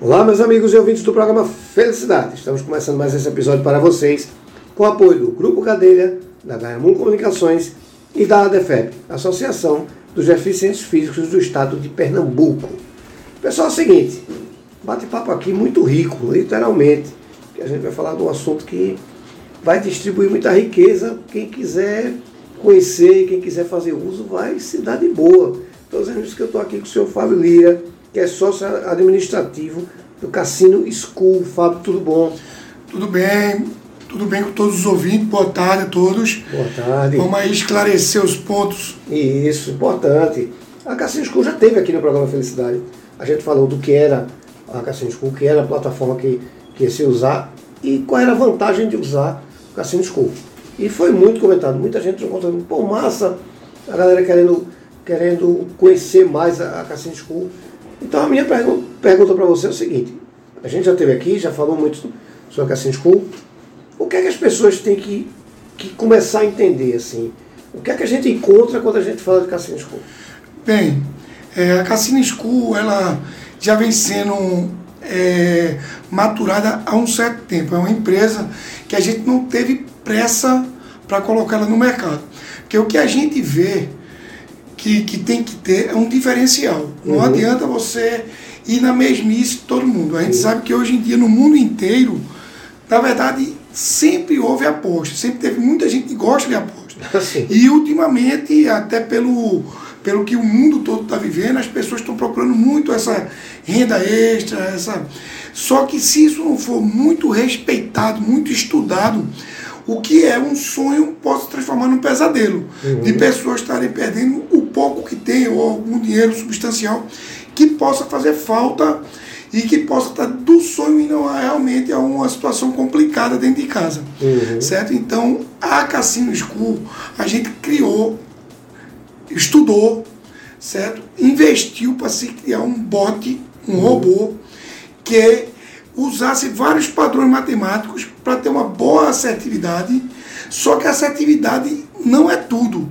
Olá, meus amigos e ouvintes do programa Felicidade. Estamos começando mais esse episódio para vocês com o apoio do Grupo Cadeira, da Gaiamum Comunicações e da ADEFEP, Associação dos Deficientes Físicos do Estado de Pernambuco. Pessoal, é o seguinte, bate-papo aqui muito rico, literalmente, que a gente vai falar de um assunto que vai distribuir muita riqueza. Quem quiser conhecer, quem quiser fazer uso, vai se dar de boa. Estou dizendo isso que eu estou aqui com o senhor Fábio Lira, que é sócio administrativo do Cassino School. Fábio, tudo bom? Tudo bem, tudo bem com todos os ouvintes. Boa tarde a todos. Boa tarde. Vamos aí esclarecer os pontos. Isso, importante. A Cassino School já teve aqui no programa Felicidade. A gente falou do que era a Cassino School, que era a plataforma que, que ia se usar e qual era a vantagem de usar o Cassino School. E foi muito comentado, muita gente contando, pô, massa, a galera querendo, querendo conhecer mais a, a Cassino School. Então a minha pergu pergunta para você é o seguinte, a gente já teve aqui, já falou muito sobre a Cassino School, o que é que as pessoas têm que, que começar a entender, assim? O que é que a gente encontra quando a gente fala de Cassino School? Bem, é, a Cassino School, ela já vem sendo é, maturada há um certo tempo. É uma empresa que a gente não teve pressa para colocar ela no mercado. Porque o que a gente vê que, que tem que ter é um diferencial. Não uhum. adianta você ir na mesmice de todo mundo. A gente uhum. sabe que hoje em dia, no mundo inteiro, na verdade, sempre houve aposta. Sempre teve muita gente que gosta de aposta. Sim. E ultimamente, até pelo, pelo que o mundo todo está vivendo, as pessoas estão procurando muito essa renda extra, essa. Só que se isso não for muito respeitado, muito estudado, o que é um sonho pode se transformar num pesadelo. Uhum. De pessoas estarem perdendo o pouco que tem, ou algum dinheiro substancial que possa fazer falta e que possa estar do sonho indo realmente a uma situação complicada dentro de casa. Uhum. Certo? Então, a Cassino School, a gente criou, estudou, certo? Investiu para se criar um bot, um uhum. robô, que usasse vários padrões matemáticos para ter uma boa assertividade, só que a assertividade não é tudo.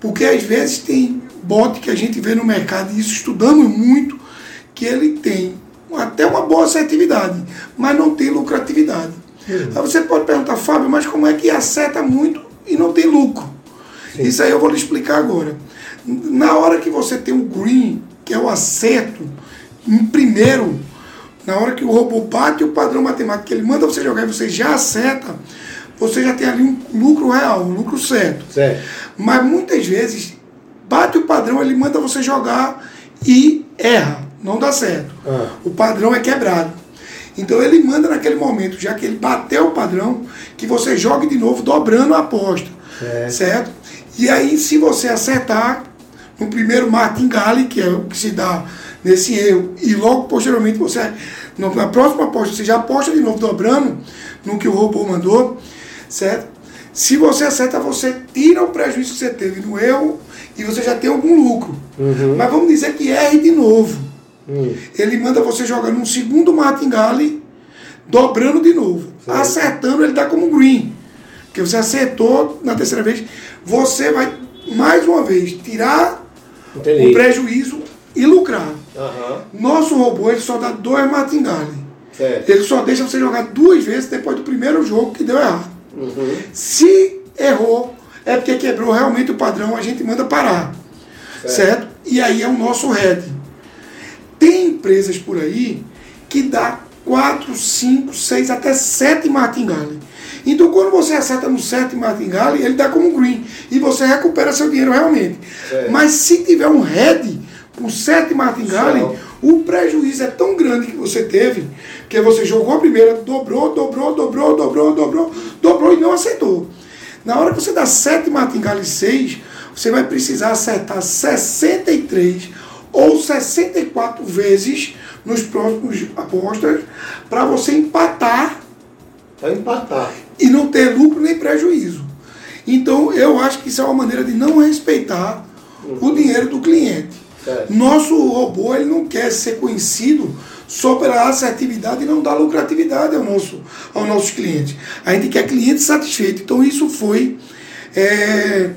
Porque às vezes tem bot que a gente vê no mercado, e isso estudamos muito, que ele tem até uma boa assertividade, mas não tem lucratividade. Uhum. Aí você pode perguntar, Fábio, mas como é que acerta muito e não tem lucro? Sim. Isso aí eu vou lhe explicar agora. Na hora que você tem um green, que é o acerto, em primeiro, na hora que o robô bate o padrão matemático que ele manda você jogar e você já acerta, você já tem ali um lucro real, um lucro certo. certo. Mas muitas vezes, bate o padrão, ele manda você jogar e erra, não dá certo. Ah. O padrão é quebrado. Então ele manda naquele momento, já que ele bateu o padrão, que você jogue de novo dobrando a aposta. É. Certo? E aí, se você acertar, no primeiro martingale, que é o que se dá nesse erro, e logo posteriormente você, na próxima aposta, você já aposta de novo dobrando no que o robô mandou, certo? Se você acerta, você tira o prejuízo que você teve no erro e você já tem algum lucro. Uhum. Mas vamos dizer que erre de novo. Uhum. Ele manda você jogar num segundo martingale, dobrando de novo. Certo. Acertando, ele dá como green. Porque você acertou na terceira vez, você vai mais uma vez tirar Entendi. o prejuízo e lucrar. Uhum. Nosso robô ele só dá dois martingales. Ele só deixa você jogar duas vezes depois do primeiro jogo que deu errado. Uhum. Se errou, é porque quebrou realmente o padrão, a gente manda parar. Certo? certo? E aí é o nosso head. Tem empresas por aí que dá 4, 5, 6, até 7 martingale. Então quando você acerta no 7 martingale, ele dá como green. E você recupera seu dinheiro realmente. É. Mas se tiver um head por 7 martingale, o prejuízo é tão grande que você teve, que você jogou a primeira, dobrou, dobrou, dobrou, dobrou, dobrou, dobrou e não acertou. Na hora que você dá 7 martingale 6, você vai precisar acertar 63 ou 64 vezes nos próximos apostas para você empatar. Para empatar. E não ter lucro nem prejuízo. Então eu acho que isso é uma maneira de não respeitar uhum. o dinheiro do cliente. É. Nosso robô ele não quer ser conhecido só pela assertividade e não dar lucratividade ao nosso, aos nossos clientes. A gente quer cliente satisfeito. Então isso foi é,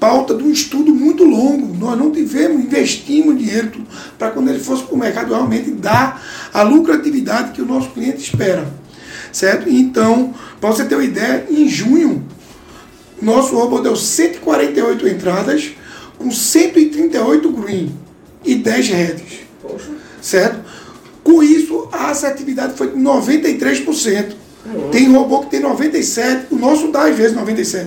pauta de um estudo muito longo. Nós não tivemos, investimos dinheiro para quando ele fosse para o mercado realmente dar a lucratividade que o nosso cliente espera. Certo? Então, para você ter uma ideia, em junho, nosso robô deu 148 entradas com 138 green e 10 heads. Poxa. Certo? Com isso, a assertividade foi de 93%. Uhum. Tem robô que tem 97%, o nosso dá às vezes 97%.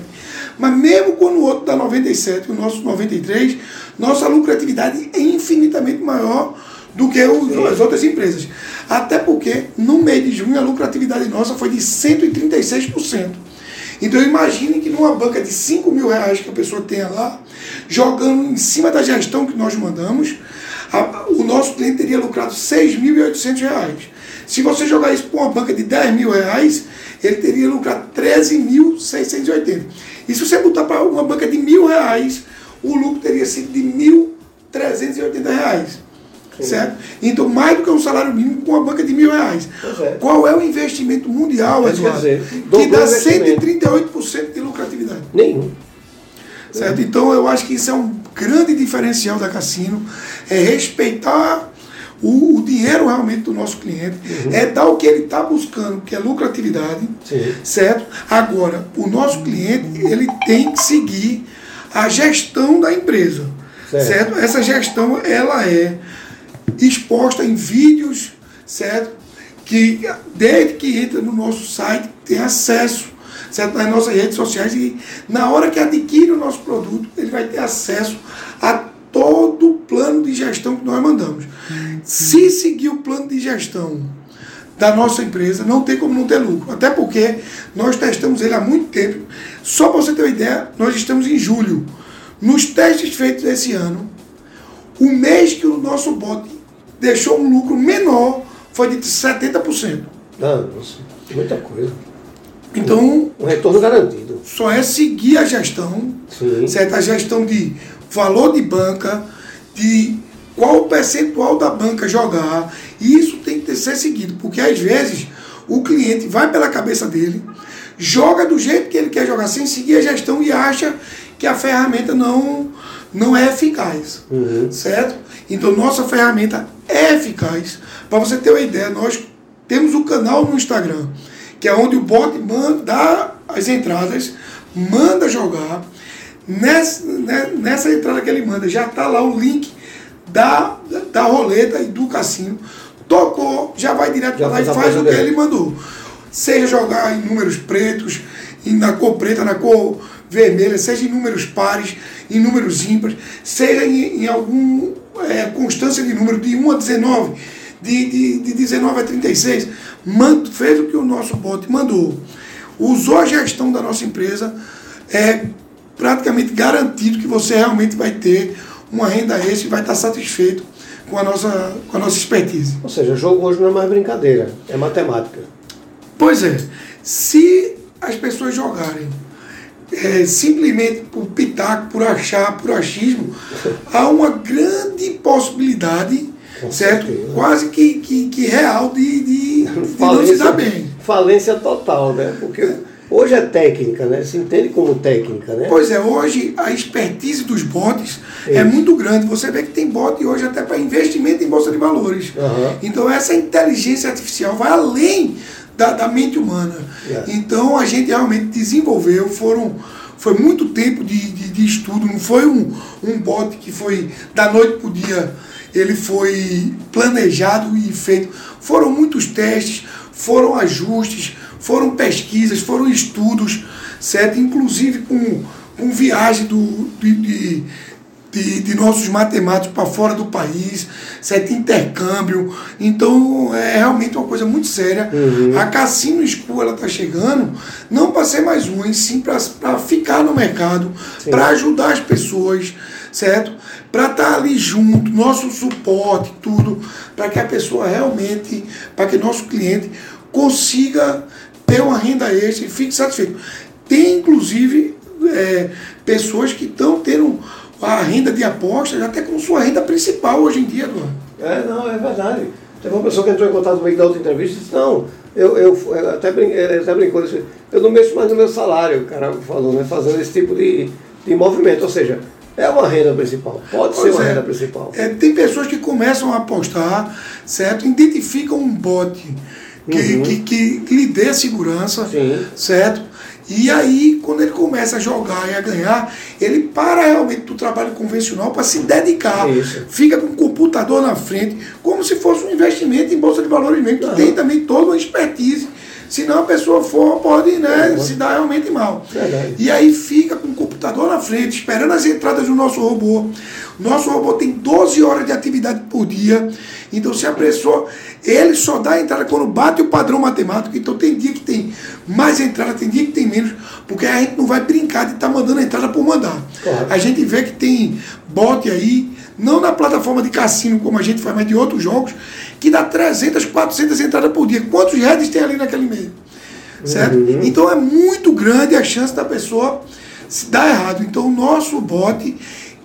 Mas mesmo quando o outro dá 97% e o nosso 93%, nossa lucratividade é infinitamente maior do que os, as outras empresas. Até porque no mês de junho a lucratividade nossa foi de 136%. Então imagine que numa banca de 5 mil reais que a pessoa tenha lá, jogando em cima da gestão que nós mandamos, a, o nosso cliente teria lucrado 6.800 reais. Se você jogar isso para uma banca de 10 mil reais, ele teria lucrado 13.680. E se você botar para uma banca de mil reais, o lucro teria sido de 1.380 reais. Certo? Então, mais do que um salário mínimo com uma banca de mil reais. É. Qual é o investimento mundial, Eduardo? Dizer, que dá 138% de lucratividade. Nenhum. Certo? Então, eu acho que isso é um grande diferencial da Cassino, é respeitar o, o, dinheiro realmente do nosso cliente, uhum. é dar o que ele está buscando, que é lucratividade, Sim. certo? Agora, o nosso cliente, ele tem que seguir a gestão da empresa, certo? certo? Essa gestão, ela é exposta em vídeos, certo? Que desde que entra no nosso site tem acesso, certo? Nas nossas redes sociais e na hora que adquire o nosso produto, ele vai ter acesso a todo o plano de gestão que nós mandamos. Se seguir o plano de gestão da nossa empresa, não tem como não ter lucro. Até porque nós testamos ele há muito tempo. Só para você ter uma ideia, nós estamos em julho. Nos testes feitos esse ano, o mês que o nosso bot deixou um lucro menor foi de 70%. Ah, nossa, muita coisa. Então. Um retorno garantido. Só é seguir a gestão, Sim. certo? A gestão de valor de banca, de qual o percentual da banca jogar. E isso tem que ser seguido, porque às vezes o cliente vai pela cabeça dele, joga do jeito que ele quer jogar, sem seguir a gestão e acha que a ferramenta não, não é eficaz. Uhum. Certo? Então, nossa ferramenta é eficaz. Para você ter uma ideia, nós temos o um canal no Instagram, que é onde o bot manda as entradas, manda jogar. Nessa, né, nessa entrada que ele manda, já está lá o link da, da roleta e do cassino. Tocou, já vai direto para lá e faz o que ele mandou. Seja jogar em números pretos, na cor preta, na cor vermelha, seja em números pares, em números ímpares, seja em, em alguma é, constância de número de 1 a 19, de, de, de 19 a 36, mando, fez o que o nosso bot mandou. Usou a gestão da nossa empresa, é praticamente garantido que você realmente vai ter uma renda extra e vai estar satisfeito com a nossa, com a nossa expertise. Ou seja, jogo hoje não é mais brincadeira, é matemática. Pois é. Se as pessoas jogarem é, simplesmente por pitaco, por achar, por achismo, há uma grande possibilidade, Com certo? Certeza. Quase que, que, que, real de, de, de não se dar bem. Falência total, né? Porque hoje é técnica, né? Se entende como técnica, né? Pois é, hoje a expertise dos bots é muito grande. Você vê que tem bot hoje até para investimento em bolsa de valores. Uhum. Então essa inteligência artificial vai além da, da mente humana. Yeah. Então a gente realmente desenvolveu, foram, foi muito tempo de, de, de estudo, não foi um, um bot que foi da noite para o dia, ele foi planejado e feito. Foram muitos testes, foram ajustes, foram pesquisas, foram estudos, certo? Inclusive com, com viagem do, de, de de, de nossos matemáticos para fora do país, certo? Intercâmbio. Então é realmente uma coisa muito séria. Uhum. A Cassino School ela está chegando não para ser mais uma, sim para ficar no mercado, para ajudar as pessoas, certo? Para estar tá ali junto, nosso suporte, tudo, para que a pessoa realmente, para que nosso cliente consiga ter uma renda extra e fique satisfeito. Tem inclusive é, pessoas que estão tendo a renda de apostas até como sua renda principal hoje em dia, Eduardo. É, não, é verdade. Teve uma pessoa que entrou em contato comigo da outra entrevista e disse, não, eu, eu, até, brin, até brincou, disse, eu não mexo mais no meu salário, o cara falou, né? Fazendo esse tipo de, de movimento, ou seja, é uma renda principal, pode Pois ser uma é. renda principal. É, tem pessoas que começam a apostar, certo? Identificam um bot que, Uhum. que, que lhe dê segurança, Sim. certo? E aí, quando ele começa a jogar e a ganhar, ele para realmente do trabalho convencional para se dedicar. Isso. Fica com o computador na frente, como se fosse um investimento em bolsa de valores mesmo. que. Tem também toda uma expertise. Senão a pessoa for, pode né, Uhum. se dar realmente mal. Verdade. E aí fica com o computador na frente, esperando as entradas do nosso robô. Nosso robô tem 12 horas de atividade por dia. Então, se a pessoa. Ele só dá a entrada quando bate o padrão matemático. Então, tem dia que tem mais entrada, tem dia que tem menos. Porque a gente não vai brincar de estar mandando a entrada por mandar. Claro. A gente vê que tem bot aí, não na plataforma de cassino como a gente faz, mas de outros jogos, que dá 300, 400 entradas por dia. Quantos heads tem ali naquele meio? Certo? Uhum. Então é muito grande a chance da pessoa se dar errado. Então o nosso bot,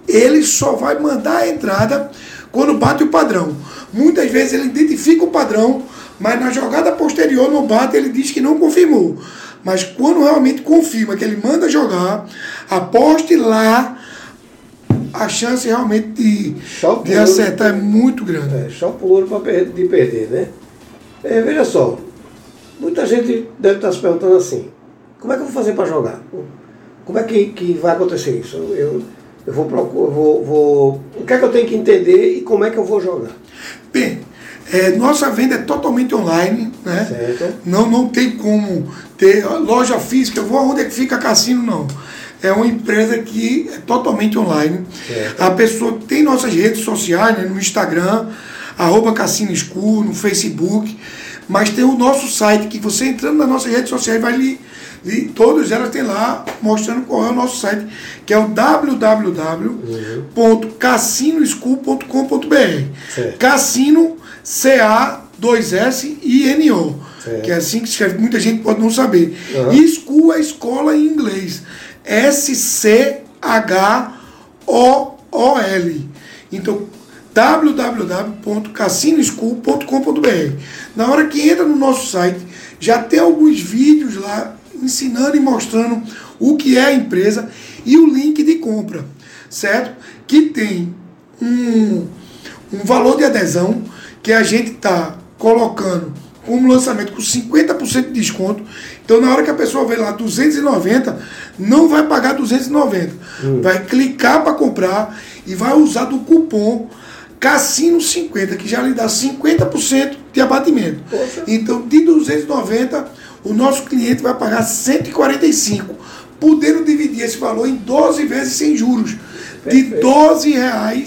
ele só vai mandar a entrada quando bate o padrão. Muitas vezes ele identifica o padrão, mas na jogada posterior no bate ele diz que não confirmou. Mas quando realmente confirma que ele manda jogar, aposte lá, a chance realmente de, de acertar é muito grande. É, só por ouro para de perder, né? É, veja só, muita gente deve estar se perguntando assim, como é que eu vou fazer para jogar? Como é que, que vai acontecer isso? Eu, eu vou procurar, vou, vou. O que é que eu tenho que entender e como é que eu vou jogar? Bem, é, nossa venda é totalmente online, né? Certo. Não, não tem como ter loja física, eu vou aonde é que fica cassino, não. É uma empresa que é totalmente online. Certo. A pessoa tem nossas redes sociais, né, no Instagram, arroba Cassino School, no Facebook, mas tem o nosso site, que você entrando nas nossas redes sociais vai lhe. Lhe todas elas tem lá mostrando qual é o nosso site, que é o www.cassinoschool.com.br. Cassino C-A-2-S-I-N-O. Certo. Que é assim que se escreve, muita gente pode não saber. Aham. E school é escola em inglês. S-C-H-O-O-L. Então, www.cassinoschool.com.br. Na hora que entra no nosso site, já tem alguns vídeos lá ensinando e mostrando o que é a empresa e o link de compra, certo? Que tem um, um valor de adesão que a gente está colocando como lançamento com 50% de desconto. Então, na hora que a pessoa vê lá 290, não vai pagar 290. Vai clicar para comprar e vai usar do cupom Cassino 50, que já lhe dá 50% de abatimento. Poxa. Então, de 290, o nosso cliente vai pagar 145, podendo dividir esse valor em 12 vezes sem juros, de Perfeito. R$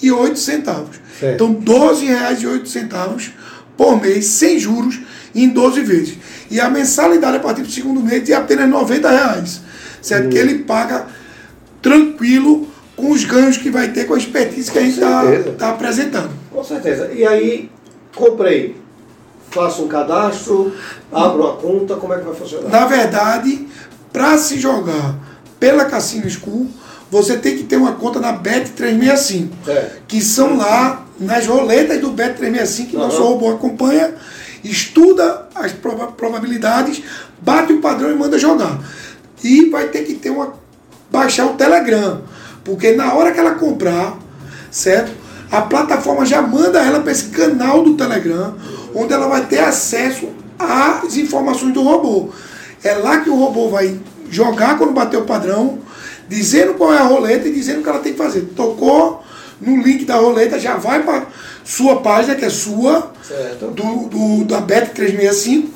12,08 centavos. Certo. Então, R$ 12,08 centavos por mês, sem juros, em 12 vezes. E a mensalidade a partir do segundo mês é apenas 90 reais. Certo? Que ele paga tranquilo com os ganhos que vai ter com a expertise que a gente está tá apresentando. Com certeza. E aí, comprei. Faço um cadastro, abro uma conta, como é que vai funcionar? Na verdade, para se jogar pela Cassino School, você tem que ter uma conta na Bet365, Certo. que são lá nas roletas do Bet365 que nosso Aham. robô acompanha, estuda as prova- probabilidades, bate o padrão e manda jogar. E vai ter que ter uma baixar o Telegram, porque na hora que ela comprar, certo? A plataforma já manda ela para esse canal do Telegram, onde ela vai ter acesso às informações do robô. É lá que o robô vai jogar quando bater o padrão, dizendo qual é a roleta e dizendo o que ela tem que fazer. Tocou no link da roleta, já vai para sua página, que é sua, Certo. do, do, da Bet365,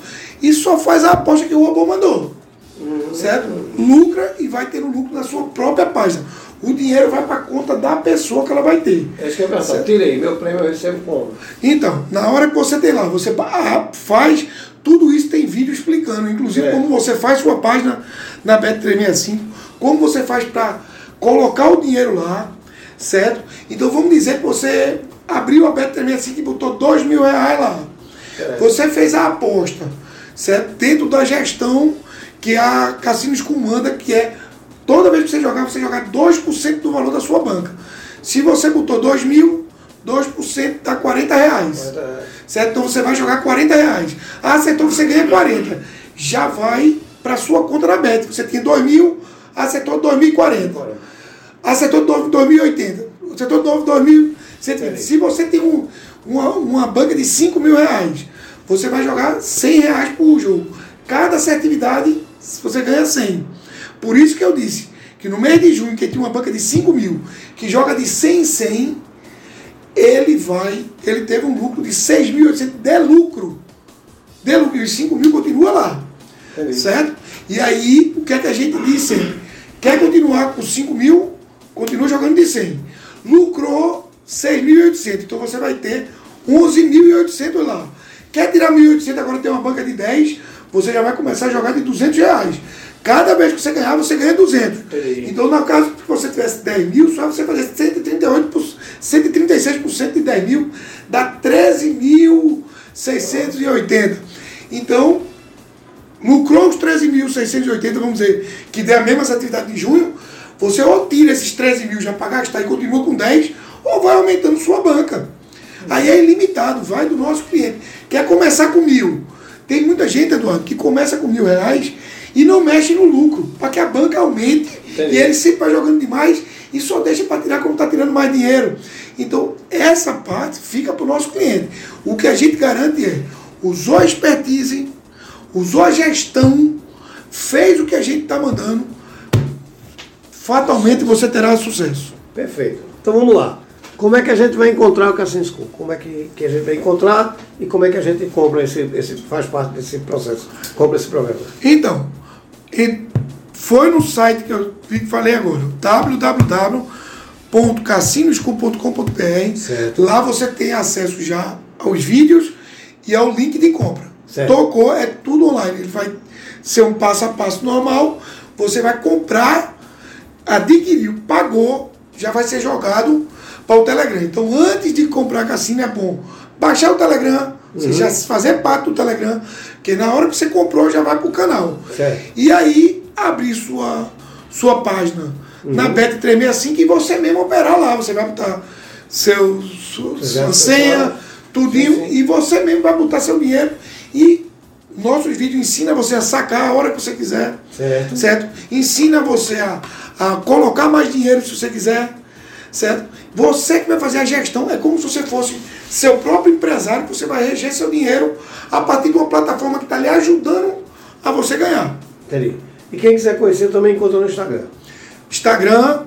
e só faz a aposta que o robô mandou. Certo? Lucra e vai ter o lucro na sua própria página. O dinheiro vai para a conta da pessoa que ela vai ter. É isso que eu pensar. Tirei, meu prêmio eu recebo como? Então, na hora que você tem lá, você ah, faz, tudo isso tem vídeo explicando, inclusive É. como você faz sua página na Bet365, como você faz para colocar o dinheiro lá, certo? Então vamos dizer que você abriu a Bet365 e botou dois mil reais lá. É. Você fez a aposta, certo? Dentro da gestão que a Cassinos comanda, que é toda vez que você jogar, você jogar 2% do valor da sua banca. Se você botou 2 mil, 2% dá 40 reais. Certo? Então você vai jogar 40 reais. Ah, acertou, você ganha 40. Já vai para sua conta da Bet. Você tinha 2 mil, a setor 2040, a setor 2080, o setor 2000. Se você tem um, uma, uma banca de 5 mil reais, você vai jogar 100 reais por jogo. Cada assertividade você ganha 100. Por isso que eu disse que no mês de junho, que tem uma banca de 5 mil, que joga de 100 em 100, ele vai, ele teve um lucro de 6.800 de lucro. De lucro, e 5 mil continua lá. Entendi. Certo? E aí, o que é que a gente disse Quer continuar com 5 mil? Continua jogando de 100. Lucrou 6.800. Então você vai ter 11.800 lá. Quer tirar 1.800, agora tem uma banca de 10, você já vai começar a jogar de 200 reais. Cada vez que você ganhar, você ganha 200. Entendi. Então, no caso que você tivesse 10 mil, só você fazer 138%, 136% de 10 mil, dá 13.680. Então, lucrou os 13.680, vamos dizer, que der a mesma atividade de junho, você ou tira esses 13 mil já para gastar e continua com 10, ou vai aumentando sua banca. Aí é ilimitado, vai do nosso cliente. Quer começar com mil. Tem muita gente, Eduardo, que começa com mil reais e não mexe no lucro, para que a banca aumente Entendi. e ele sempre vai jogando demais e só deixa para tirar como está tirando mais dinheiro. Então, essa parte fica para o nosso cliente. O que a gente garante é, usou a expertise, usou a gestão, fez o que a gente está mandando, fatalmente você terá sucesso. Perfeito. Então vamos lá. Como é que a gente vai encontrar o School? Como é que, que a gente vai encontrar e como é que a gente compra esse, esse faz parte desse processo, compra esse programa? Então, foi no site que eu falei agora, www.cassinoschool.com.br. Lá você tem acesso já aos vídeos e ao link de compra. Certo. Tocou, é tudo online. Ele vai ser um passo a passo normal. Você vai comprar, adquiriu, pagou, já vai ser jogado para o Telegram. Então, antes de comprar cassino, é bom baixar o Telegram, uhum. você já fazer parte do Telegram, que na hora que você comprou já vai para o canal. Certo. E aí, abrir sua, sua página uhum. na Bet365 e você mesmo operar lá. Você vai botar seu, sua, sua senha, tudinho, sim, sim. e você mesmo vai botar seu dinheiro e nossos vídeos ensina você a sacar a hora que você quiser. Certo. certo? Ensina você a, a colocar mais dinheiro se você quiser. Certo? Você que vai fazer a gestão é como se você fosse seu próprio empresário, você vai reger seu dinheiro a partir de uma plataforma que está lhe ajudando a você ganhar. Entendi. E quem quiser conhecer também encontra no Instagram. Instagram,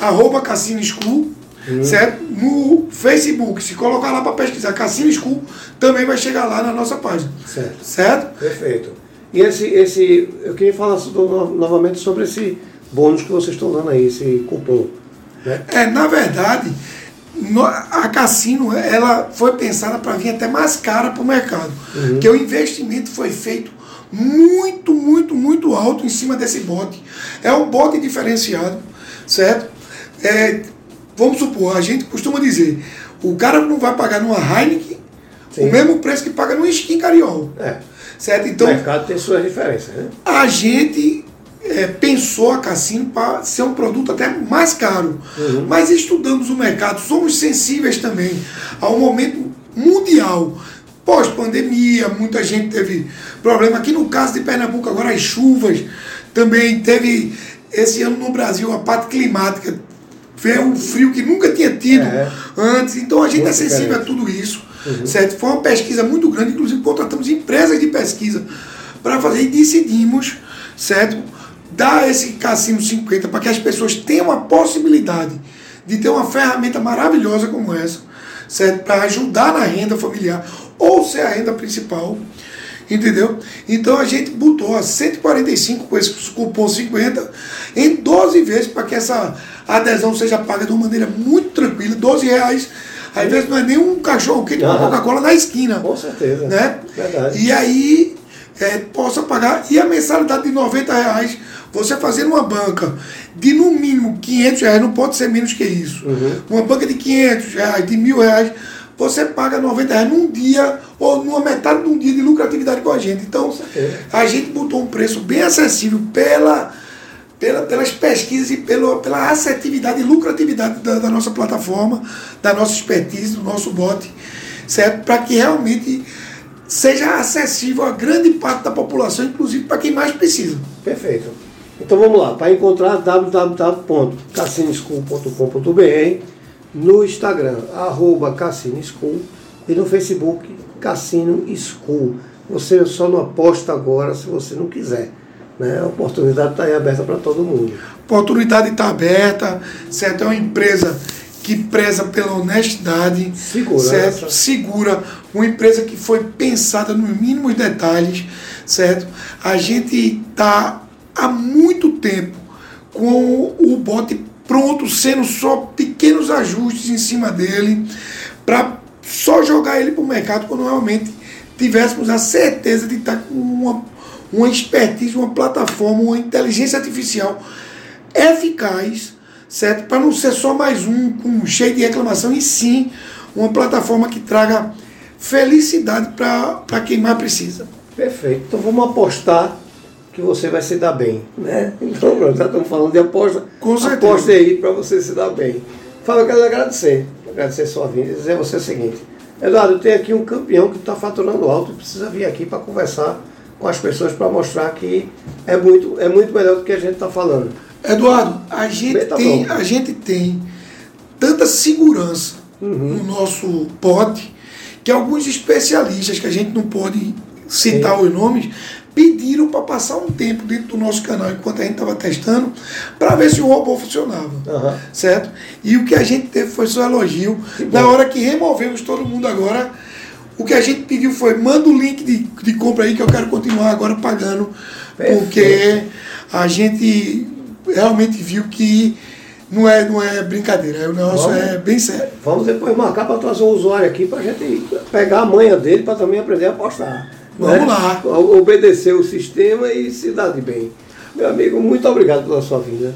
arroba Cassino School, Hum. Certo? No Facebook, se colocar lá para pesquisar Cassino School, também vai chegar lá na nossa página. Certo? certo? Perfeito. E esse, esse, eu queria falar novamente sobre esse bônus que vocês estão dando aí, esse cupom. Né? É, na verdade, a Cassino ela foi pensada para vir até mais cara para o mercado. Uhum. Porque o investimento foi feito muito, muito, muito alto em cima desse bote. É um bote diferenciado, certo? É, vamos supor, a gente costuma dizer, o cara não vai pagar numa Heineken Sim. o mesmo preço que paga numa skin Cariol. É. Certo? Então, o mercado tem suas diferenças, né? A gente é, pensou a Cassino para ser um produto até mais caro. Uhum. Mas estudamos o mercado, somos sensíveis também ao momento mundial. Pós-pandemia, muita gente teve problema. Aqui no caso de Pernambuco, agora as chuvas, também teve esse ano no Brasil a parte climática veio um frio que nunca tinha tido é. antes. Então a gente muito é sensível diferente. a tudo isso. Uhum. Certo? Foi uma pesquisa muito grande, inclusive contratamos empresas de pesquisa para fazer e decidimos, certo? Dar esse cassino 50 para que as pessoas tenham a possibilidade de ter uma ferramenta maravilhosa como essa, certo? Para ajudar na renda familiar ou ser a renda principal. Entendeu? Então a gente botou a 145 com esse cupom 50 em 12 vezes para que essa adesão seja paga de uma maneira muito tranquila, 12 reais. Às vezes não é nem um cachorro quente com Coca-Cola na esquina. Com certeza. Né? Verdade. E aí é, possa pagar. E a mensalidade de 90 reais, você fazer uma banca de no mínimo 500 reais, não pode ser menos que isso. Uhum. Uma banca de 500 reais, de mil reais, você paga 90 reais num dia ou numa metade de um dia de lucratividade com a gente. Então, a gente botou um preço bem acessível pela pela, pelas pesquisas e pelo, pela assertividade e lucratividade da, da nossa plataforma, da nossa expertise, do nosso bot, certo? Para que realmente seja acessível a grande parte da população, inclusive para quem mais precisa. Perfeito. Então vamos lá, para encontrar www.cassineschool.com.br no Instagram, arroba School e no Facebook Cassino School. Você só não aposta agora se você não quiser. Né? A oportunidade está aí aberta para todo mundo. A oportunidade está aberta, certo? É uma empresa que preza pela honestidade, certo? Segura, uma empresa que foi pensada nos mínimos detalhes, certo? A gente está há muito tempo com o bote pronto, sendo só pequenos ajustes em cima dele, para só jogar ele para o mercado quando realmente tivéssemos a certeza de estar tá com uma, uma expertise, uma plataforma, uma inteligência artificial eficaz, certo? Para não ser só mais um com cheio de reclamação, e sim uma plataforma que traga felicidade para quem mais precisa. Perfeito. Então vamos apostar que você vai se dar bem, né? Então já estamos falando de aposta. Com certeza. Aposte aí para você se dar bem. Fala, eu quero agradecer, agradecer sua vinda e dizer a você o seguinte. Eduardo, tenho aqui um campeão que está faturando alto e precisa vir aqui para conversar com as pessoas para mostrar que é muito, é muito melhor do que a gente está falando. Eduardo, a gente, tá tem, a gente tem tanta segurança uhum. no nosso pote que alguns especialistas, que a gente não pode citar Sim. os nomes, pediram para passar um tempo dentro do nosso canal enquanto a gente estava testando para ver se o robô funcionava. Uhum. Certo? E o que a gente teve foi só elogio. Na hora que removemos todo mundo agora, o que a gente pediu foi: manda o link de, de compra aí que eu quero continuar agora pagando. Perfeito. Porque a gente realmente viu que não é, não é brincadeira, o negócio vamos, é bem sério. Vamos depois marcar para trazer um usuário aqui para a gente pegar a manha dele para também aprender a apostar. Vamos né? lá. Obedecer o sistema e se dar de bem. Meu amigo, muito obrigado pela sua vinda.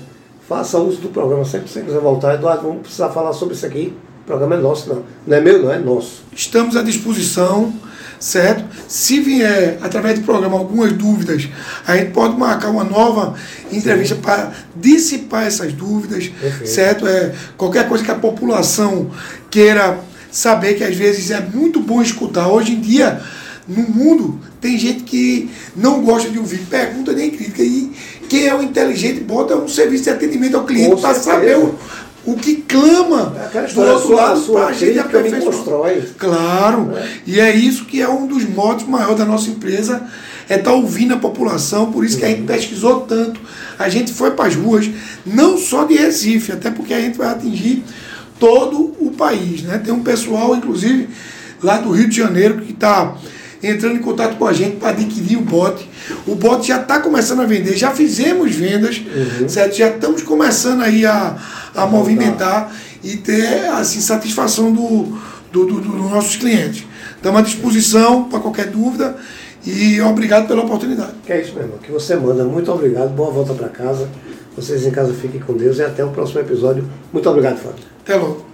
Faça uso do programa sempre que você quiser voltar. Eduardo, vamos precisar falar sobre isso aqui. O programa é nosso, não. Não é meu, não, é nosso. Estamos à disposição, certo? Se vier, através do programa, algumas dúvidas, a gente pode marcar uma nova entrevista para dissipar essas dúvidas, Perfeito. certo? É, qualquer coisa que a população queira saber, que às vezes é muito bom escutar. Hoje em dia, no mundo tem gente que não gosta de ouvir pergunta nem crítica. E quem é o inteligente bota um serviço de atendimento ao cliente para saber o, que clama é do outro lado para a gente constrói. Claro. É. E é isso que é um dos modos maiores da nossa empresa, é estar tá ouvindo a população, por isso que a gente uhum. pesquisou tanto. A gente foi para as ruas, não só de Recife, até porque a gente vai atingir todo o país. Né? Tem um pessoal, inclusive, lá do Rio de Janeiro, que está entrando em contato com a gente para adquirir o bote. O bote já está começando a vender, já fizemos vendas, uhum. certo? Já estamos começando aí a, a movimentar e ter assim, satisfação do, do, do, dos nossos clientes. Estamos à disposição para qualquer dúvida e obrigado pela oportunidade. Que é isso, meu irmão. Que você manda. Muito obrigado. Boa volta para casa. Vocês em casa fiquem com Deus e até o próximo episódio. Muito obrigado, Fábio. Até logo.